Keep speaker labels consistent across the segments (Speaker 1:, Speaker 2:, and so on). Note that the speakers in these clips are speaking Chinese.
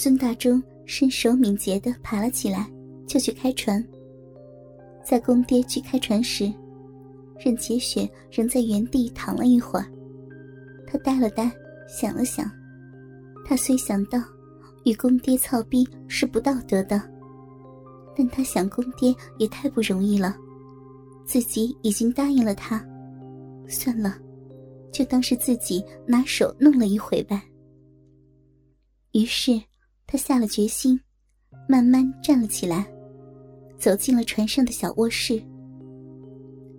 Speaker 1: 孙大忠身手敏捷的爬了起来，就去开船。在公爹去开船时，任洁雪仍在原地躺了一会儿。他呆了呆，想了想，他虽想到与公爹操逼是不道德的，但他想公爹也太不容易了，自己已经答应了他，算了，就当是自己拿手弄了一回呗。于是，他下了决心，慢慢站了起来，走进了船上的小卧室。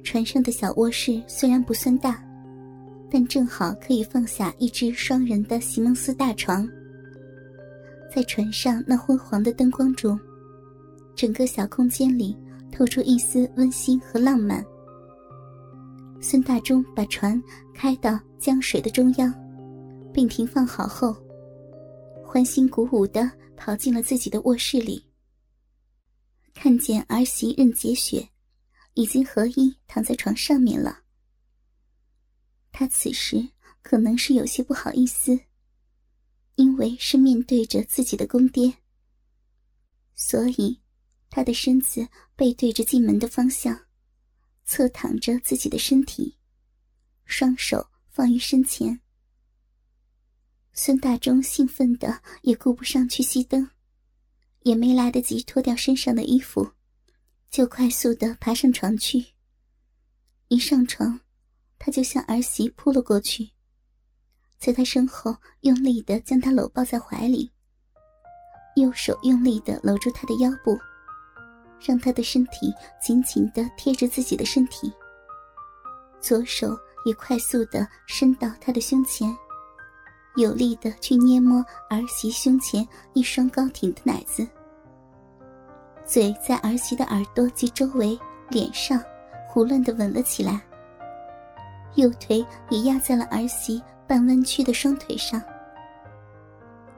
Speaker 1: 船上的小卧室虽然不算大，但正好可以放下一只双人的席梦思大床。在船上那昏黄的灯光中，整个小空间里透出一丝温馨和浪漫。孙大中把船开到江水的中央，并停放好后，欢欣鼓舞地跑进了自己的卧室里，看见儿媳任洁雪。已经合衣躺在床上面了。他此时可能是有些不好意思，因为是面对着自己的公爹，所以他的身子背对着进门的方向，侧躺着自己的身体，双手放于身前。孙大忠兴奋的也顾不上去熄灯，也没来得及脱掉身上的衣服。就快速的爬上床去。一上床，他就向儿媳扑了过去，在她身后用力的将她搂抱在怀里，右手用力的搂住她的腰部，让她的身体紧紧的贴着自己的身体。左手也快速的伸到他的胸前，有力的去捏摸儿媳胸前一双高挺的奶子。嘴在儿媳的耳朵及周围、脸上胡乱的吻了起来，右腿也压在了儿媳半弯曲的双腿上。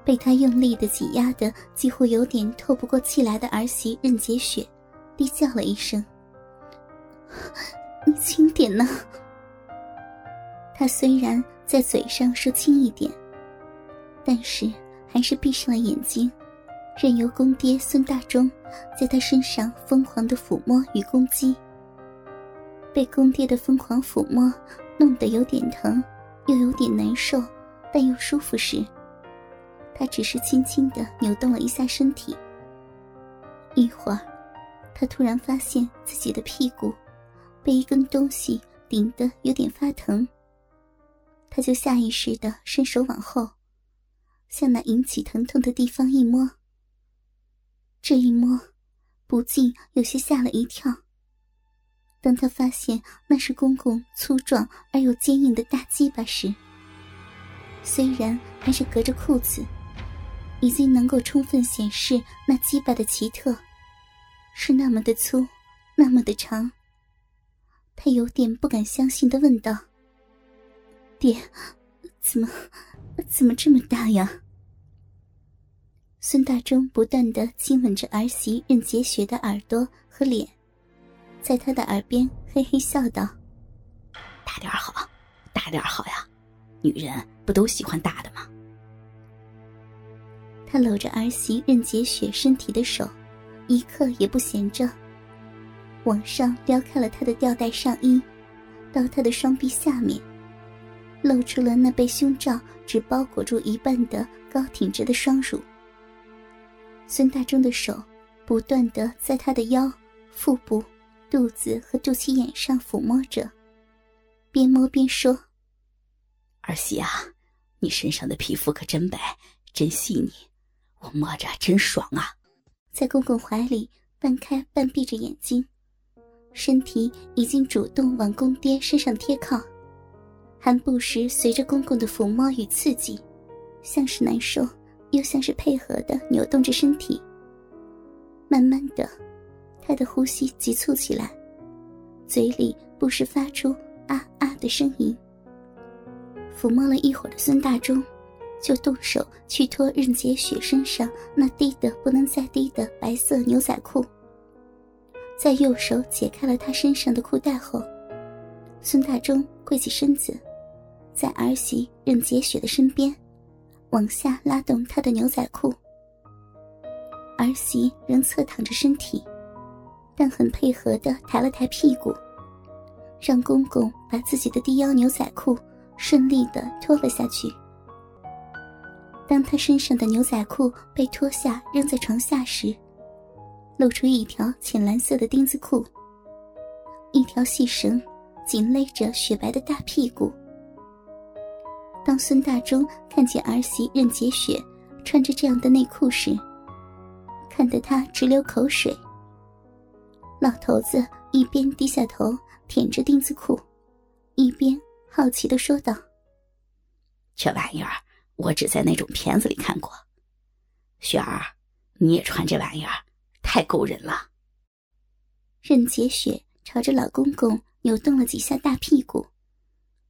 Speaker 1: 被他用力的挤压的几乎有点透不过气来的儿媳任洁雪，低叫了一声：“你轻点呢。”他虽然在嘴上说轻一点，但是还是闭上了眼睛。任由公爹孙大忠在他身上疯狂的抚摸与攻击。被公爹的疯狂抚摸弄得有点疼，又有点难受，但又舒服时，他只是轻轻的扭动了一下身体。一会儿，他突然发现自己的屁股被一根东西顶得有点发疼，他就下意识的伸手往后，向那引起疼痛的地方一摸。这一摸，不禁有些吓了一跳。当他发现那是公公粗壮而又坚硬的大鸡巴时，虽然还是隔着裤子，已经能够充分显示那鸡巴的奇特，是那么的粗，那么的长。他有点不敢相信的问道：“爹，怎么，怎么这么大呀？”孙大中不断的亲吻着儿媳任洁雪的耳朵和脸，在她的耳边嘿嘿笑道：“
Speaker 2: 大点好，大点好呀，女人不都喜欢大的吗？”
Speaker 1: 他搂着儿媳任洁雪身体的手，一刻也不闲着，往上撩开了她的吊带上衣，到她的双臂下面，露出了那被胸罩只包裹住一半的高挺着的双乳。孙大中的手不断的在他的腰、腹部、肚子和肚脐眼上抚摸着，边摸边说：“
Speaker 2: 儿媳啊，你身上的皮肤可真白，真细腻，我摸着真爽啊！”
Speaker 1: 在公公怀里半开半闭着眼睛，身体已经主动往公爹身上贴靠，还不时随着公公的抚摸与刺激，像是难受。又像是配合的扭动着身体。慢慢的，他的呼吸急促起来，嘴里不时发出啊啊的声音。抚摸了一会儿的孙大中，就动手去脱任洁雪身上那低的不能再低的白色牛仔裤。在右手解开了他身上的裤带后，孙大中跪起身子，在儿媳任洁雪的身边。往下拉动他的牛仔裤，儿媳仍侧躺着身体，但很配合的抬了抬屁股，让公公把自己的低腰牛仔裤顺利的脱了下去。当他身上的牛仔裤被脱下扔在床下时，露出一条浅蓝色的丁字裤，一条细绳紧勒着雪白的大屁股。当孙大忠看见儿媳任洁雪穿着这样的内裤时，看得他直流口水。老头子一边低下头舔着丁字裤，一边好奇的说道：“
Speaker 2: 这玩意儿我只在那种片子里看过，雪儿，你也穿这玩意儿，太勾人了。”
Speaker 1: 任洁雪朝着老公公扭动了几下大屁股，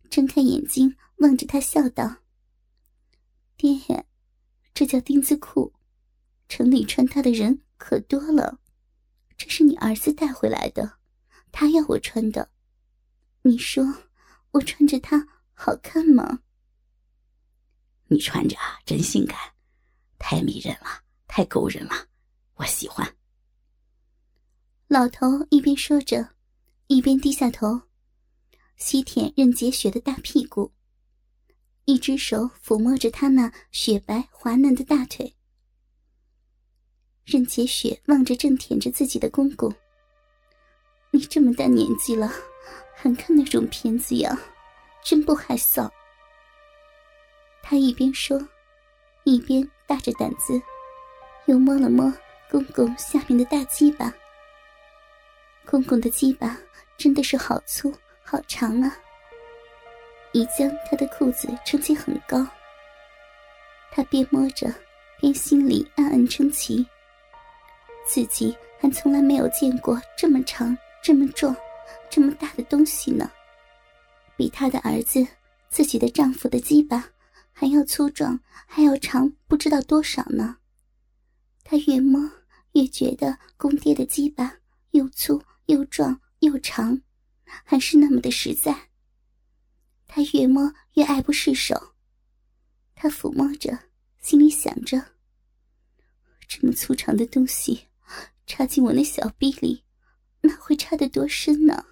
Speaker 1: 睁开眼睛望着他笑道：“爹，这叫丁字裤。”城里穿它的人可多了，这是你儿子带回来的，他要我穿的。你说我穿着它好看吗？
Speaker 2: 你穿着啊真性感，太迷人了，太勾人了，我喜欢。
Speaker 1: 老头一边说着，一边低下头，吸舔任洁雪的大屁股，一只手抚摸着她那雪白滑嫩的大腿。任洁雪望着正舔着自己的公公：“你这么大年纪了，还看那种片子呀，真不害臊。”他一边说，一边大着胆子，又摸了摸公公下面的大鸡巴。公公的鸡巴真的是好粗好长啊！已将他的裤子撑起很高。他边摸着，边心里暗暗称奇。自己还从来没有见过这么长、这么壮、这么大的东西呢，比他的儿子、自己的丈夫的鸡巴还要粗壮，还要长，不知道多少呢。他越摸越觉得公爹的鸡巴又粗又壮又长，还是那么的实在。他越摸越爱不释手，他抚摸着，心里想着：这么粗长的东西。插进我那小臂里，那会插得多深呢？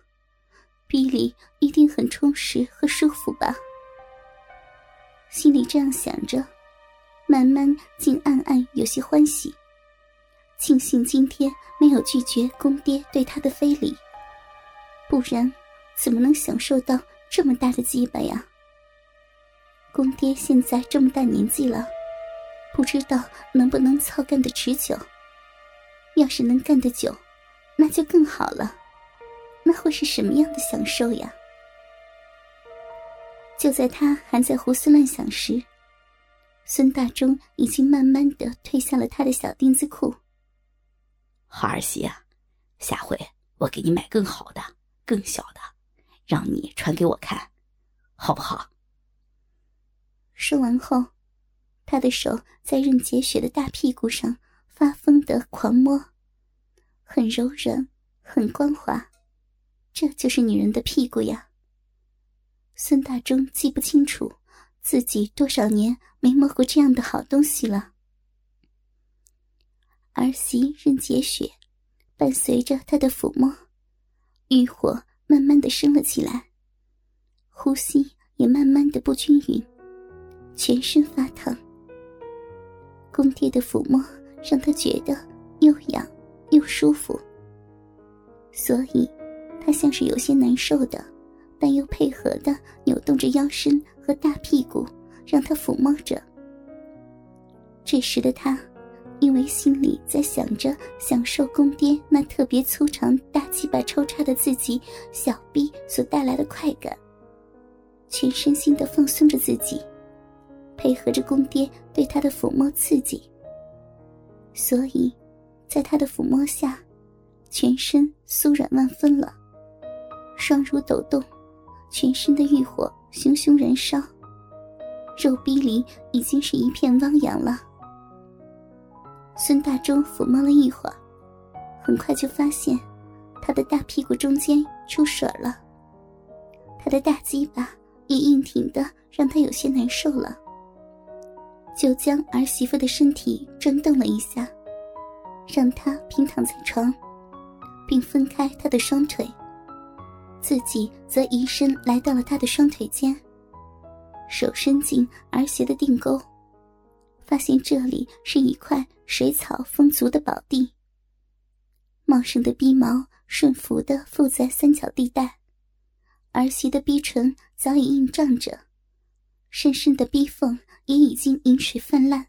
Speaker 1: 臂里一定很充实和舒服吧。心里这样想着，慢慢竟暗暗有些欢喜，庆幸今天没有拒绝公爹对他的非礼，不然怎么能享受到这么大的鸡巴呀？公爹现在这么大年纪了，不知道能不能操干的持久。要是能干得久，那就更好了。那会是什么样的享受呀？就在他还在胡思乱想时，孙大忠已经慢慢的褪下了他的小丁字裤。
Speaker 2: 好儿媳啊，下回我给你买更好的、更小的，让你传给我看，好不好？
Speaker 1: 说完后，他的手在任洁雪的大屁股上。发疯的狂摸，很柔软，很光滑，这就是女人的屁股呀。孙大忠记不清楚自己多少年没摸过这样的好东西了。儿媳任洁雪，伴随着他的抚摸，欲火慢慢的升了起来，呼吸也慢慢的不均匀，全身发烫。宫爹的抚摸。让他觉得又痒又舒服，所以，他像是有些难受的，但又配合的扭动着腰身和大屁股，让他抚摸着。这时的他，因为心里在想着享受公爹那特别粗长大鸡巴抽插的自己小臂所带来的快感，全身心的放松着自己，配合着公爹对他的抚摸刺激。所以，在他的抚摸下，全身酥软万分了，双乳抖动，全身的欲火熊熊燃烧，肉壁里已经是一片汪洋了。孙大忠抚摸了一会儿，很快就发现他的大屁股中间出水了，他的大鸡巴也硬挺的让他有些难受了。就将儿媳妇的身体转动了一下，让她平躺在床，并分开他的双腿，自己则移身来到了他的双腿间，手伸进儿媳的腚沟，发现这里是一块水草丰足的宝地。茂盛的逼毛顺服的附在三角地带，儿媳的逼唇早已硬胀着，深深的逼缝也已经饮水泛滥。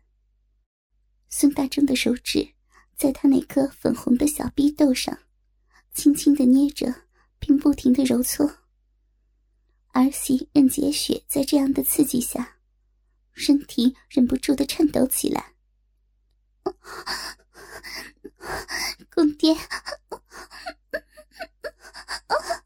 Speaker 1: 孙大正的手指。在他那颗粉红的小逼豆上，轻轻的捏着，并不停的揉搓。儿媳任洁雪在这样的刺激下，身体忍不住的颤抖起来。公爹。啊